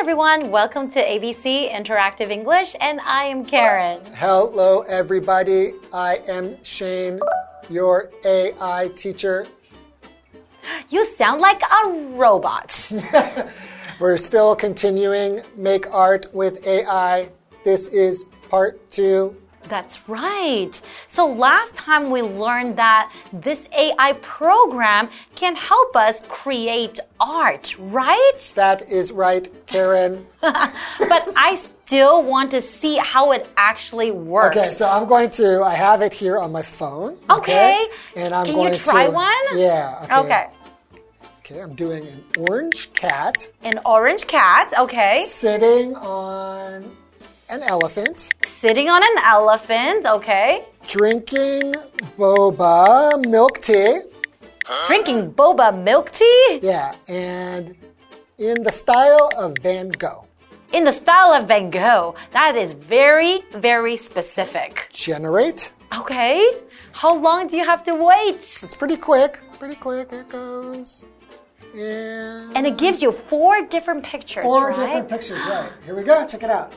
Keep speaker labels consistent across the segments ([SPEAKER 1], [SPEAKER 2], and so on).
[SPEAKER 1] everyone. Welcome to ABC Interactive English, and I am Karen.
[SPEAKER 2] Hello, everybody. I am Shane, your AI teacher.
[SPEAKER 1] You sound like a robot.
[SPEAKER 2] We're still continuing Make Art with AI. This is part two.
[SPEAKER 1] That's right. So last time we learned that this AI program can help us create art, right?
[SPEAKER 2] That is right, Karen.
[SPEAKER 1] but I still want to see how it actually works.
[SPEAKER 2] Okay, so I'm going to, I have it here on my phone.
[SPEAKER 1] Okay.
[SPEAKER 2] And I'm
[SPEAKER 1] Can
[SPEAKER 2] going to.
[SPEAKER 1] Can you try
[SPEAKER 2] to,
[SPEAKER 1] one?
[SPEAKER 2] Yeah. Okay.
[SPEAKER 1] Okay.
[SPEAKER 2] Okay, I'm doing an orange cat
[SPEAKER 1] An orange cat, okay.
[SPEAKER 2] sitting on an elephant,
[SPEAKER 1] Sitting on an elephant, okay.
[SPEAKER 2] drinking boba milk tea.
[SPEAKER 1] Drinking boba milk tea
[SPEAKER 2] Yeah, and in the style of Van Gogh.
[SPEAKER 1] in the style of Van Gogh. That is very, very specific.
[SPEAKER 2] Generate.
[SPEAKER 1] Okay. How long do you have to wait?
[SPEAKER 2] It's pretty quick. Pretty quick. It goes. And
[SPEAKER 1] And it gives you four different pictures,
[SPEAKER 2] four
[SPEAKER 1] right?
[SPEAKER 2] different pictures. Right. Here we go. Check it out.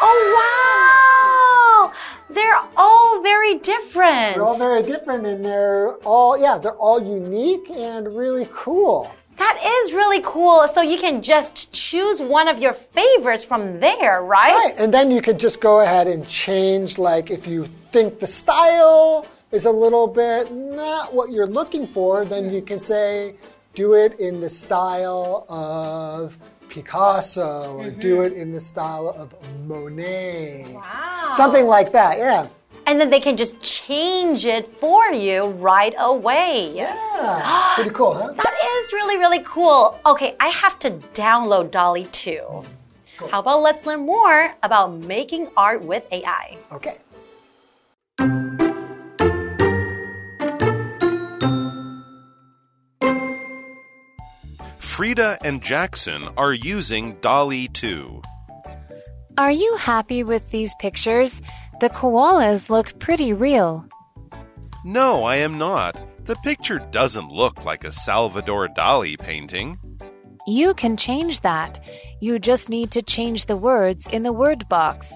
[SPEAKER 1] Oh, wow. They're all very different.
[SPEAKER 2] They're all very different and they're all, yeah, they're all unique and really cool.
[SPEAKER 1] that is really cool. So you can just choose one of your favorites from there, right?
[SPEAKER 2] Right. And then you could just go ahead and change, like, if you think the style is a little bit not what you're looking for, then you can say, do it in the style of Picasso or do mm-hmm. it in the style of Monet.
[SPEAKER 1] Wow.
[SPEAKER 2] Something like that, yeah.
[SPEAKER 1] And then they can just change it for you right away.
[SPEAKER 2] Yeah. Pretty cool, huh?
[SPEAKER 1] That is really, really cool. Okay, I have to download DALL-E too. How about let's learn more about making art with AI?
[SPEAKER 2] Okay.
[SPEAKER 3] Frida and Jackson are using DALL-E 2.
[SPEAKER 4] Are you happy with these pictures? The koalas look pretty real.
[SPEAKER 3] No, I am not. The picture doesn't look like a Salvador Dali painting.
[SPEAKER 4] You can change that. You just need to change the words in the word box.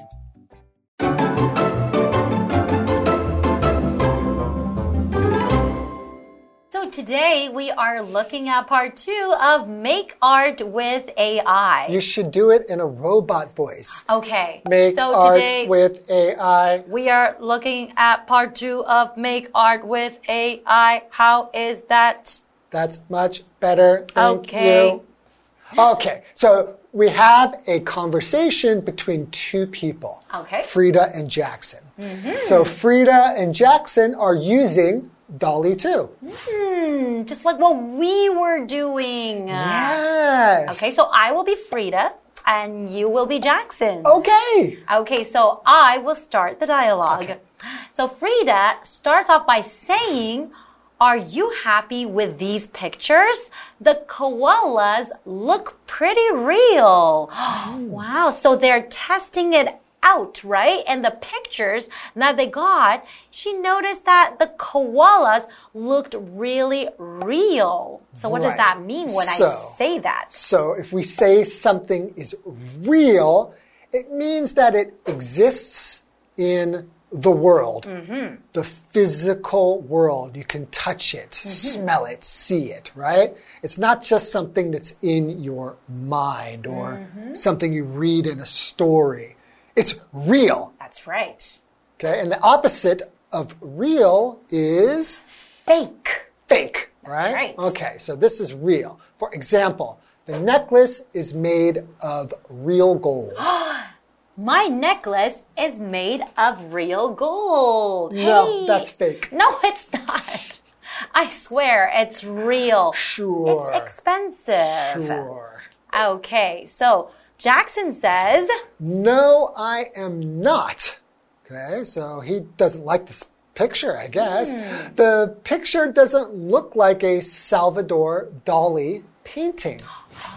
[SPEAKER 1] Today we are looking at part two of Make Art with AI.
[SPEAKER 2] You should do it in a robot voice.
[SPEAKER 1] Okay,
[SPEAKER 2] Make
[SPEAKER 1] so
[SPEAKER 2] art
[SPEAKER 1] today
[SPEAKER 2] with AI.
[SPEAKER 1] we are looking at part two of Make Art with AI. How is that?
[SPEAKER 2] That's much better. Thank
[SPEAKER 1] Okay.
[SPEAKER 2] you. Okay, so we have a conversation between two people.
[SPEAKER 1] Okay.
[SPEAKER 2] Frida and Jackson. Mm-hmm. So Frida and Jackson are using DALL-E too.
[SPEAKER 1] Hmm, just like what we were doing.
[SPEAKER 2] Yes.
[SPEAKER 1] Okay, so I will be Frida and you will be Jackson.
[SPEAKER 2] Okay.
[SPEAKER 1] Okay, so I will start the dialogue. So Frida starts off by saying, Are you happy with these pictures? The koalas look pretty real. wow, so they're testing it out, right? And the pictures that they got, she noticed that the koalas looked really real. So, what does that mean when I say that?
[SPEAKER 2] So if we say something is real, it means that it exists in the world, mm-hmm. the physical world. You can touch it, mm-hmm. smell it, see it, right? It's not just something that's in your mind or mm-hmm. something you read in a story. It's real.
[SPEAKER 1] That's right.
[SPEAKER 2] Okay, and the opposite of real is
[SPEAKER 1] Fake.
[SPEAKER 2] fake, right?
[SPEAKER 1] right.
[SPEAKER 2] Okay, so this is real. For example, the necklace is made of real gold.
[SPEAKER 1] My necklace is made of real gold.
[SPEAKER 2] No,
[SPEAKER 1] Hey.
[SPEAKER 2] that's fake.
[SPEAKER 1] No, it's not. I swear it's real.
[SPEAKER 2] Sure.
[SPEAKER 1] It's expensive.
[SPEAKER 2] Sure.
[SPEAKER 1] Okay, so Jackson says,
[SPEAKER 2] No, I am not. Okay, so he doesn't like this picture, I guess.
[SPEAKER 1] Hmm.
[SPEAKER 2] The picture doesn't look like a Salvador Dali painting.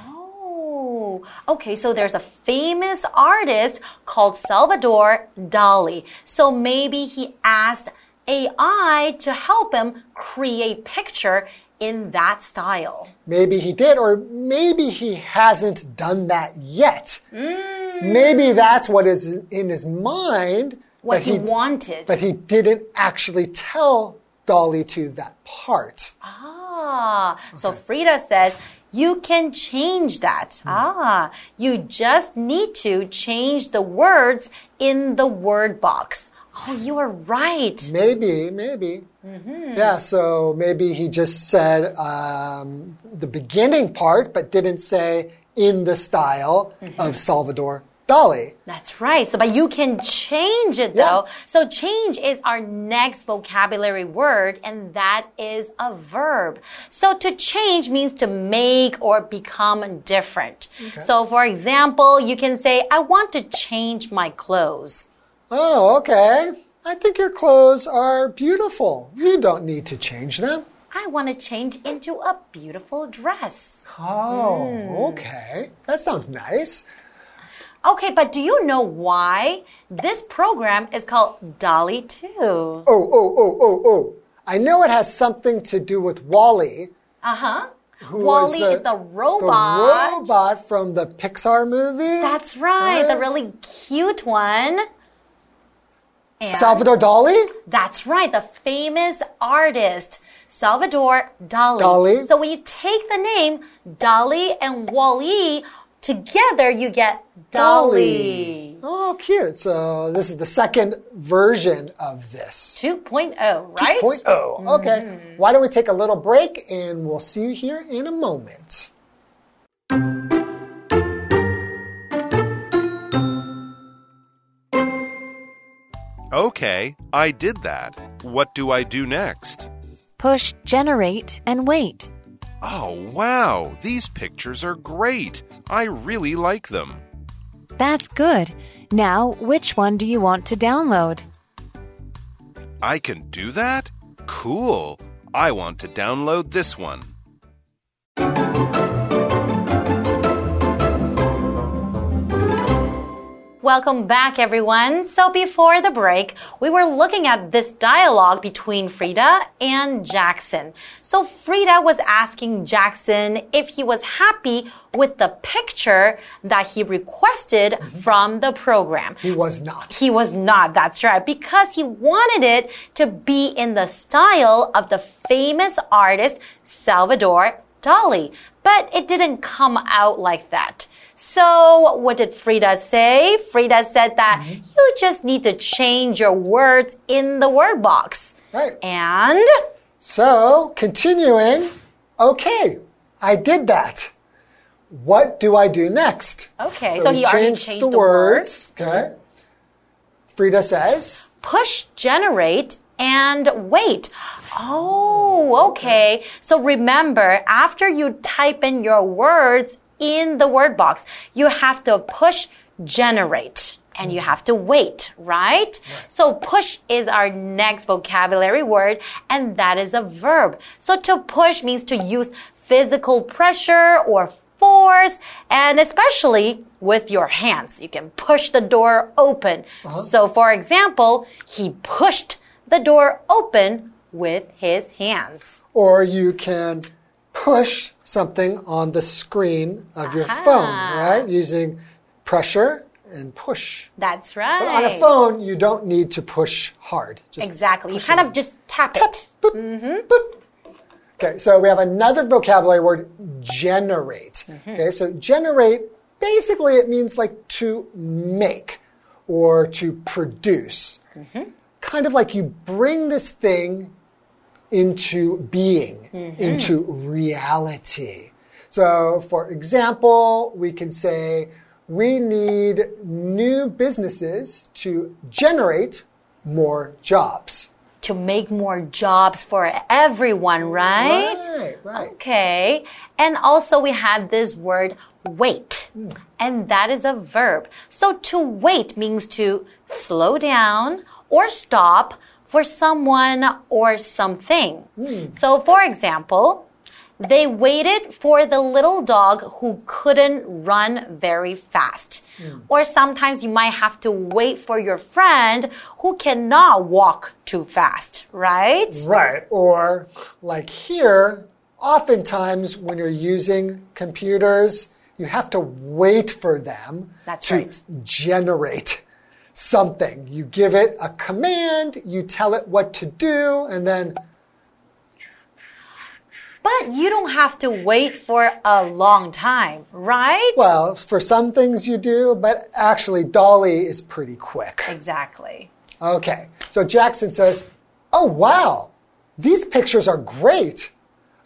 [SPEAKER 1] Oh, okay, so there's a famous artist called Salvador Dali. So maybe he asked AI to help him create picture in that style.
[SPEAKER 2] Maybe he did, or maybe he hasn't done that yet. Maybe that's what is in his mind.
[SPEAKER 1] What
[SPEAKER 2] but
[SPEAKER 1] he, wanted.
[SPEAKER 2] But he didn't actually tell DALL-E to that part.
[SPEAKER 1] Ah, so Frida says, you can change that. Ah, you just need to change the words in the word box. Oh, you are right.
[SPEAKER 2] Maybe, maybe. Yeah, so maybe he just said um, the beginning part, but didn't say in the style of Salvador Dali.
[SPEAKER 1] That's right. So, but you can change it though. So, change is our next vocabulary word, and that is a verb. So, to change means to make or become different. So, for example, you can say, I want to change my clothes.
[SPEAKER 2] Oh, okay. I think your clothes are beautiful. You don't need to change them.
[SPEAKER 1] I want to change into a beautiful dress.
[SPEAKER 2] Oh, okay. That sounds nice.
[SPEAKER 1] Okay, but do you know why this program is called DALL-E 2?
[SPEAKER 2] Oh, oh, oh, oh, oh. I know it has something to do with WALL-E.
[SPEAKER 1] Uh huh. WALL-E is the robot.
[SPEAKER 2] The robot from the Pixar movie.
[SPEAKER 1] That's right, the really cute one. And
[SPEAKER 2] Salvador Dali?
[SPEAKER 1] That's right, the famous artist Salvador Dali.
[SPEAKER 2] Dali.
[SPEAKER 1] So when you take the name Dali and WALL-E together, you get DALL-E.
[SPEAKER 2] Oh, cute. So this is the second version of this.
[SPEAKER 1] 2.0, right?
[SPEAKER 2] 2.0. Okay. Mm-hmm. Why don't we take a little break and we'll see you here in a moment.
[SPEAKER 3] Okay, I did that. What do I do next?
[SPEAKER 4] Push generate and wait.
[SPEAKER 3] Oh, wow, these pictures are great. I really like them.
[SPEAKER 4] That's good. Now, which one do you want to download?
[SPEAKER 3] I can do that? Cool. I want to download this one.
[SPEAKER 1] Welcome back, everyone. So, before the break, we were looking at this dialogue between Frida and Jackson. So, Frida was asking Jackson if he was happy with the picture that he requested mm-hmm. from the program.
[SPEAKER 2] He was not.
[SPEAKER 1] He was not, that's right, because he wanted it to be in the style of the famous artist Salvador Dali. But it didn't come out like that. So, what did Frida say? Frida said that mm-hmm. you just need to change your words in the word box.
[SPEAKER 2] Right.
[SPEAKER 1] And
[SPEAKER 2] So, continuing. Okay, I did that. What do I do next?
[SPEAKER 1] okay, so,
[SPEAKER 2] we
[SPEAKER 1] he already
[SPEAKER 2] changed
[SPEAKER 1] changed
[SPEAKER 2] the,
[SPEAKER 1] the,
[SPEAKER 2] words. Okay. Frida says,
[SPEAKER 1] push generate and wait. Oh, okay. So remember, after you type in your words in the word box, you have to push generate and you have to wait, right? So push is our next vocabulary word and that is a verb. So to push means to use physical pressure or force and especially with your hands. You can push the door open. Uh-huh. So for example, he pushed the door open with his hands.
[SPEAKER 2] or you can push something on the screen of your phone, right? Using pressure and push.
[SPEAKER 1] That's right.
[SPEAKER 2] But on a phone, you don't need to push hard. Just
[SPEAKER 1] Exactly. You kind of just tap it.
[SPEAKER 2] boop, mm-hmm. boop. Okay, so we have another vocabulary word, generate. Mm-hmm. Okay, so generate, basically it means like to make or to produce. Mm-hmm. Kind of like you bring this thing into being, mm-hmm. into reality. So, for example, we can say, we need new businesses to generate more jobs.
[SPEAKER 1] To make more jobs for everyone, right?
[SPEAKER 2] Right, right.
[SPEAKER 1] Okay. And also we have this word wait. Hmm. And that is a verb. So to wait means to slow down or stop for someone or something. Hmm. So for example, they waited for the little dog who couldn't run very fast. Hmm. Or sometimes you might have to wait for your friend who cannot walk too fast, right?
[SPEAKER 2] Right. Or, like here, oftentimes when you're using computers, you have to wait for them
[SPEAKER 1] That's
[SPEAKER 2] to
[SPEAKER 1] right.
[SPEAKER 2] generate something. You give it a command, you tell it what to do, and then
[SPEAKER 1] But you don't have to wait for a long time, right?
[SPEAKER 2] Well, for some things you do, but actually, DALL-E is pretty quick.
[SPEAKER 1] exactly.
[SPEAKER 2] Okay, so Jackson says, Oh, wow, these pictures are great.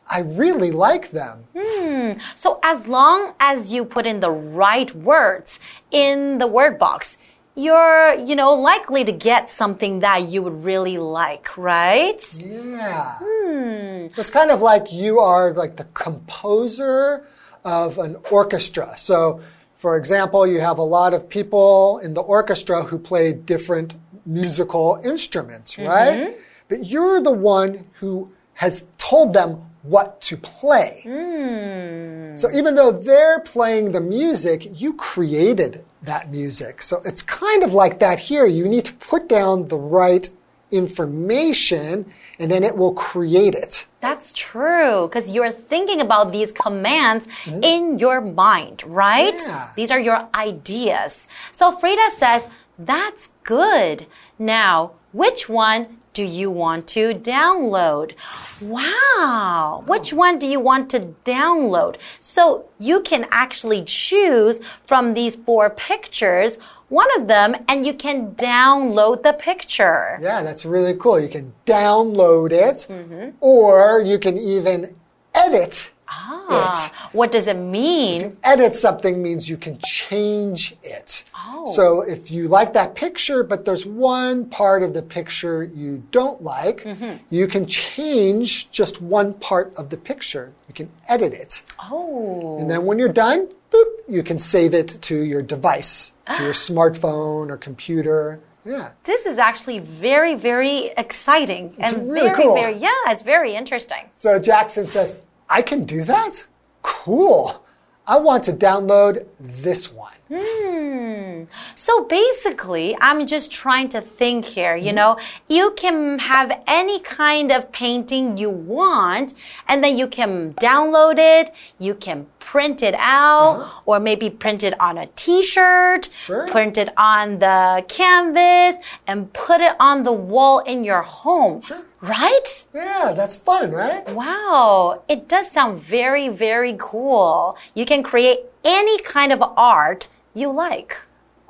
[SPEAKER 2] I really like them. Hmm.
[SPEAKER 1] So as long as you put in the right words in the word box, you're, you know, likely to get something that you would really like, right?
[SPEAKER 2] Yeah. Hmm. It's kind of like you are like the composer of an orchestra. So, for example, you have a lot of people in the orchestra who play different musical instruments, right? But you're the one who has told them what to play. Hmm. So even though they're playing the music, you created that music. So it's kind of like that here. You need to put down the right information and then it will create it.
[SPEAKER 1] That's true, because you're thinking about these commands mm-hmm. in your mind, right?
[SPEAKER 2] Yeah.
[SPEAKER 1] These are your ideas. So Frida says, that's good. Now, which one do you want to download? Wow. Which oh. one do you want to download? So you can actually choose from these four pictures one of them and you can download the picture.
[SPEAKER 2] Yeah, that's really cool. You can download it mm-hmm. or you can even edit
[SPEAKER 1] Ah, what does it mean?
[SPEAKER 2] edit something means you can change it.
[SPEAKER 1] Oh.
[SPEAKER 2] So if you like that picture, but there's one part of the picture you don't like,
[SPEAKER 1] Mm-hmm.
[SPEAKER 2] you can change just one part of the picture. You can edit it.
[SPEAKER 1] Oh.
[SPEAKER 2] And then when you're done, boop, you can save it to your device, to your smartphone or computer. Yeah.
[SPEAKER 1] This is actually very, very exciting
[SPEAKER 2] It's
[SPEAKER 1] and
[SPEAKER 2] really
[SPEAKER 1] very,
[SPEAKER 2] cool.
[SPEAKER 1] very, yeah, it's very interesting.
[SPEAKER 2] So Jackson says, I can do that? Cool. I want to download this one. Hmm.
[SPEAKER 1] So basically, I'm just trying to think here, you know, you can have any kind of painting you want, and then you can download it, you can print it out, uh-huh. or maybe print it on a t-shirt,
[SPEAKER 2] Sure.
[SPEAKER 1] print it on the canvas, and put it on the wall in your home.
[SPEAKER 2] Sure.
[SPEAKER 1] Right?
[SPEAKER 2] Yeah, that's fun, right?
[SPEAKER 1] Wow, it does sound very, very cool. You can create any kind of art you like.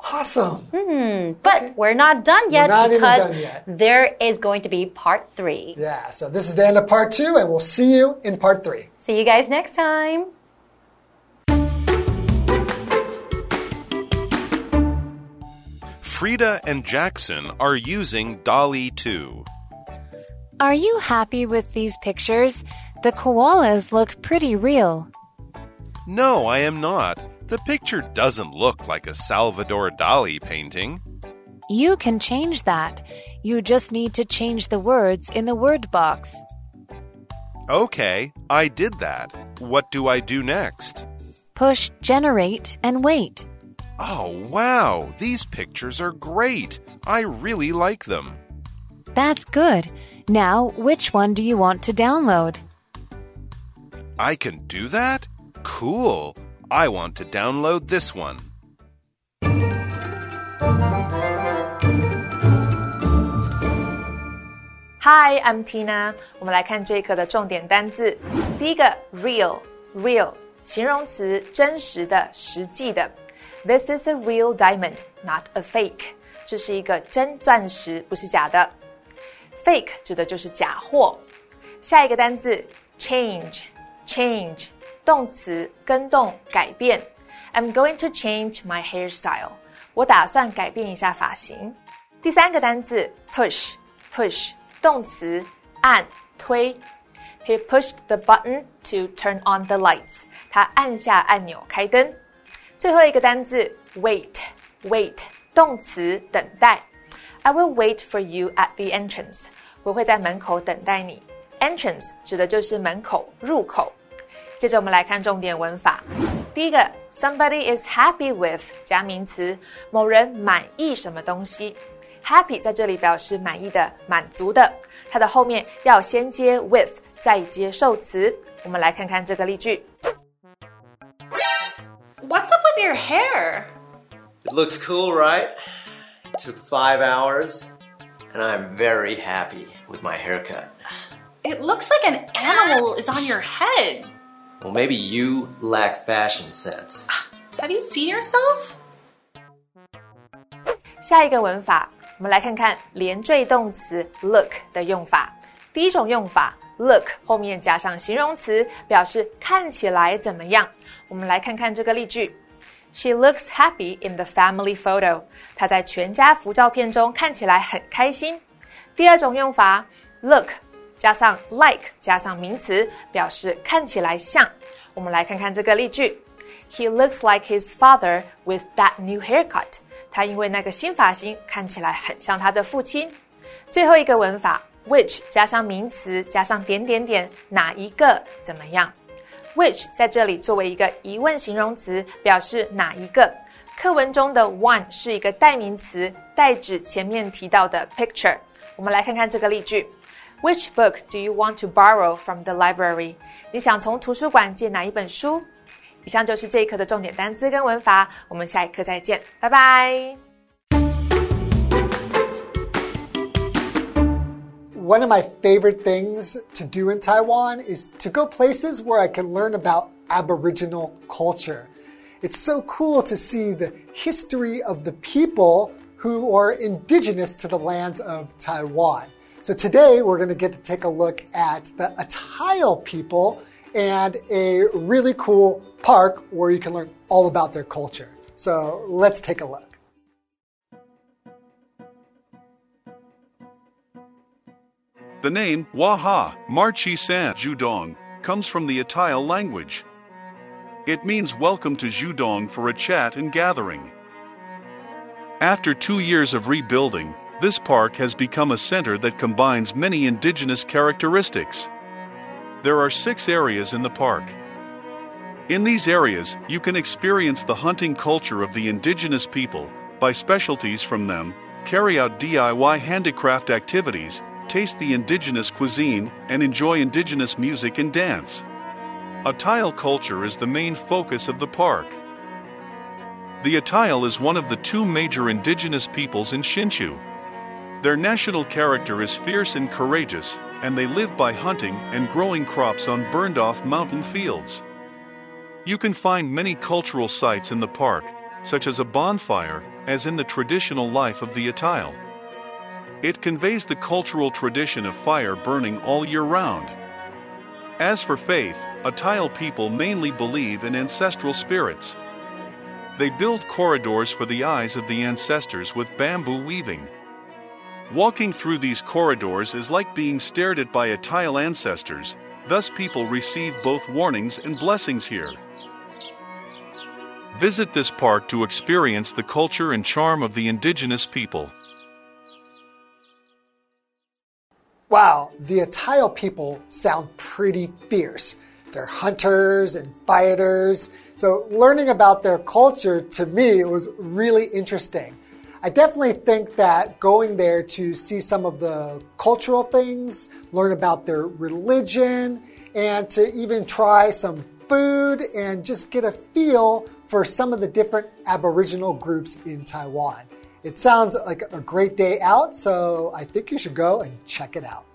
[SPEAKER 2] Awesome. Hmm.
[SPEAKER 1] But we're not done yet
[SPEAKER 2] not even
[SPEAKER 1] because
[SPEAKER 2] done yet.
[SPEAKER 1] there is going to be part three.
[SPEAKER 2] Yeah, so this is the end of part two, and we'll see you in part three.
[SPEAKER 1] See you guys next time.
[SPEAKER 3] Frida and Jackson are using DALL-E 2.
[SPEAKER 4] Are you happy with these pictures? The koalas look pretty real.
[SPEAKER 3] No, I am not. The picture doesn't look like a Salvador Dali painting.
[SPEAKER 4] You can change that. You just need to change the words in the word box.
[SPEAKER 3] Okay, I did that. What do I do next?
[SPEAKER 4] Push generate and wait.
[SPEAKER 3] Oh, wow, these pictures are great. I really like them.
[SPEAKER 4] That's good. Now, which one do you want to download?
[SPEAKER 3] I can do that? Cool. I want to download this one.
[SPEAKER 5] Hi, I'm Tina。我们来看这一课的重点单字。第一个，real，real，形容词，真实的、实际的。 This is a real diamond, not a fake。这是一个真钻石，不是假的。Fake 指的就是假货。下一个单字，change，change，动词，更动、改变。I'm going to change my hairstyle。我打算改变一下发型。第三个单字，push，push。动词按推。He pushed the button to turn on the lights。他按下按钮开灯。 最后一个单字 wait，wait，动词等待。I will wait for you at the entrance。我会在门口等待你。Entrance 指的就是门口、入口。接着我们来看重点文法。第一个，somebody is happy with 加名词，某人满意什么东西。Happy 在这里表示满意的、满足的，它的后面要先接 with 再接受词。我们来看看这个例句。
[SPEAKER 6] What's up with your hair?
[SPEAKER 7] It looks cool, right? It took five hours, and I'm very happy with my haircut.
[SPEAKER 6] It looks like an animal is on your head.
[SPEAKER 7] Well, maybe you lack fashion sense.
[SPEAKER 6] Have you seen yourself?
[SPEAKER 5] 下一个文法，我们来看看连缀动词 look 的用法。第一种用法，look 后面加上形容词，表示看起来怎么样。我们来看看这个例句 ：She looks happy in the family photo。她在全家福照片中看起来很开心。第二种用法，look 加上 like 加上名词，表示看起来像。我们来看看这个例句：He looks like his father with that new haircut。他因为那个新发型看起来很像他的父亲。最后一个文法，which 加上名词加上点点点，哪一个怎么样？which 在这里作为一个疑问形容词，表示哪一个。课文中的 one 是一个代名词，代指前面提到的 picture。我们来看看这个例句：Which book do you want to borrow from the library？你想从图书馆借哪一本书？以上就是这一课的重点单词跟文法，我们下一课再见，拜拜。
[SPEAKER 2] One of my favorite things to do in Taiwan is to go places where I can learn about Aboriginal culture. It's so cool to see the history of the people who are indigenous to the lands of Taiwan. So today we're going to get to take a look at the Atayal people and a really cool park where you can learn all about their culture. So let's take a look.
[SPEAKER 8] The name Waha Marchi San Judong comes from the Atayal language. It means welcome to Judong for a chat and gathering. After two years of rebuilding, this park has become a center that combines many indigenous characteristics. There are six areas in the park. In these areas, you can experience the hunting culture of the indigenous people, buy specialties from them, carry out DIY handicraft activities, taste the indigenous cuisine, and enjoy indigenous music and dance. Atayal culture is the main focus of the park. The Atayal is one of the two major indigenous peoples in Hsinchu. Their national character is fierce and courageous, and they live by hunting and growing crops on burned off mountain fields. You can find many cultural sites in the park, such as a bonfire, as in the traditional life of the Atayal. It conveys the cultural tradition of fire burning all year round. As for faith, Atayal people mainly believe in ancestral spirits. They build corridors for the eyes of the ancestors with bamboo weaving. Walking through these corridors is like being stared at by Atayal ancestors, thus, people receive both warnings and blessings here. Visit this park to experience the culture and charm of the indigenous people.
[SPEAKER 2] Wow, the Atayal people sound pretty fierce. They're hunters and fighters. So, learning about their culture to me was really interesting. I definitely think that going there to see some of the cultural things, learn about their religion, and to even try some food and just get a feel for some of the different Aboriginal groups in Taiwan. It sounds like a great day out, so I think you should go and check it out.